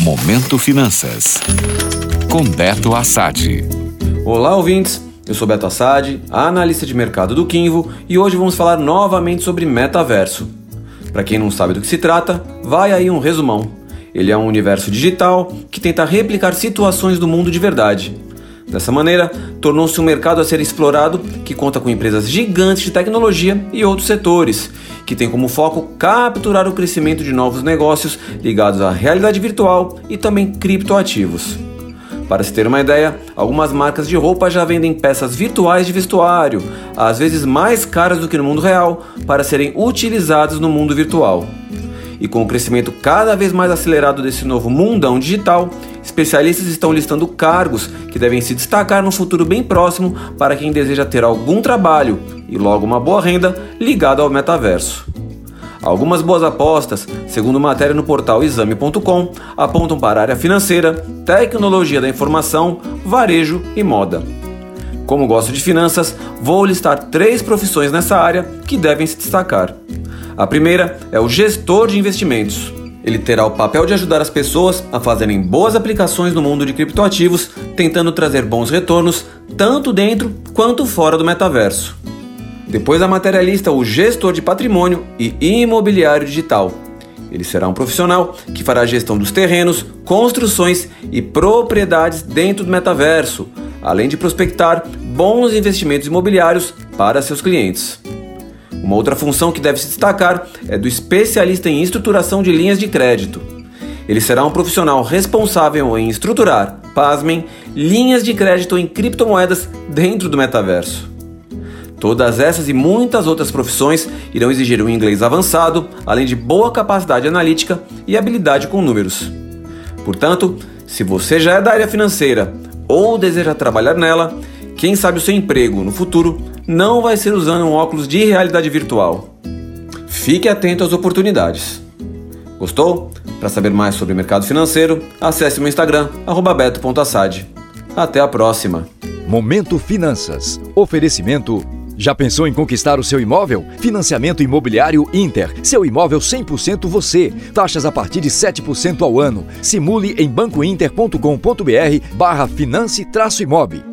Momento Finanças. Com Beto Assad. Olá, ouvintes. Eu sou Beto Assad, analista de mercado do Kinvo, e hoje vamos falar novamente sobre metaverso. Para quem não sabe do que se trata, vai aí um resumão. Ele é um universo digital que tenta replicar situações do mundo de verdade. Dessa maneira, tornou-se um mercado a ser explorado que conta com empresas gigantes de tecnologia e outros setores, que tem como foco capturar o crescimento de novos negócios ligados à realidade virtual e também criptoativos. Para se ter uma ideia, algumas marcas de roupa já vendem peças virtuais de vestuário, às vezes mais caras do que no mundo real, para serem utilizadas no mundo virtual. E com o crescimento cada vez mais acelerado desse novo mundão digital, especialistas estão listando cargos que devem se destacar no futuro bem próximo para quem deseja ter algum trabalho e logo uma boa renda ligado ao metaverso. Algumas boas apostas, segundo matéria no portal exame.com, apontam para a área financeira, tecnologia da informação, varejo e moda. Como gosto de finanças, vou listar três profissões nessa área que devem se destacar. A primeira é o gestor de investimentos. Ele terá o papel de ajudar as pessoas a fazerem boas aplicações no mundo de criptoativos, tentando trazer bons retornos tanto dentro quanto fora do metaverso. Depois da materialista, o gestor de patrimônio e imobiliário digital. Ele será um profissional que fará a gestão dos terrenos, construções e propriedades dentro do metaverso, além de prospectar bons investimentos imobiliários para seus clientes. Uma outra função que deve se destacar é do especialista em estruturação de linhas de crédito. Ele será um profissional responsável em estruturar, pasmem, linhas de crédito em criptomoedas dentro do metaverso. Todas essas e muitas outras profissões irão exigir um inglês avançado, além de boa capacidade analítica e habilidade com números. Portanto, se você já é da área financeira ou deseja trabalhar nela, quem sabe o seu emprego no futuro não vai ser usando um óculos de realidade virtual. Fique atento às oportunidades. Gostou? Para saber mais sobre o mercado financeiro, acesse meu Instagram, beto.assad. Até a próxima! Momento Finanças. Oferecimento já pensou em conquistar o seu imóvel? Financiamento Imobiliário Inter. Seu imóvel 100% você. Taxas a partir de 7% ao ano. Simule em bancointer.com.br barra finance-imob.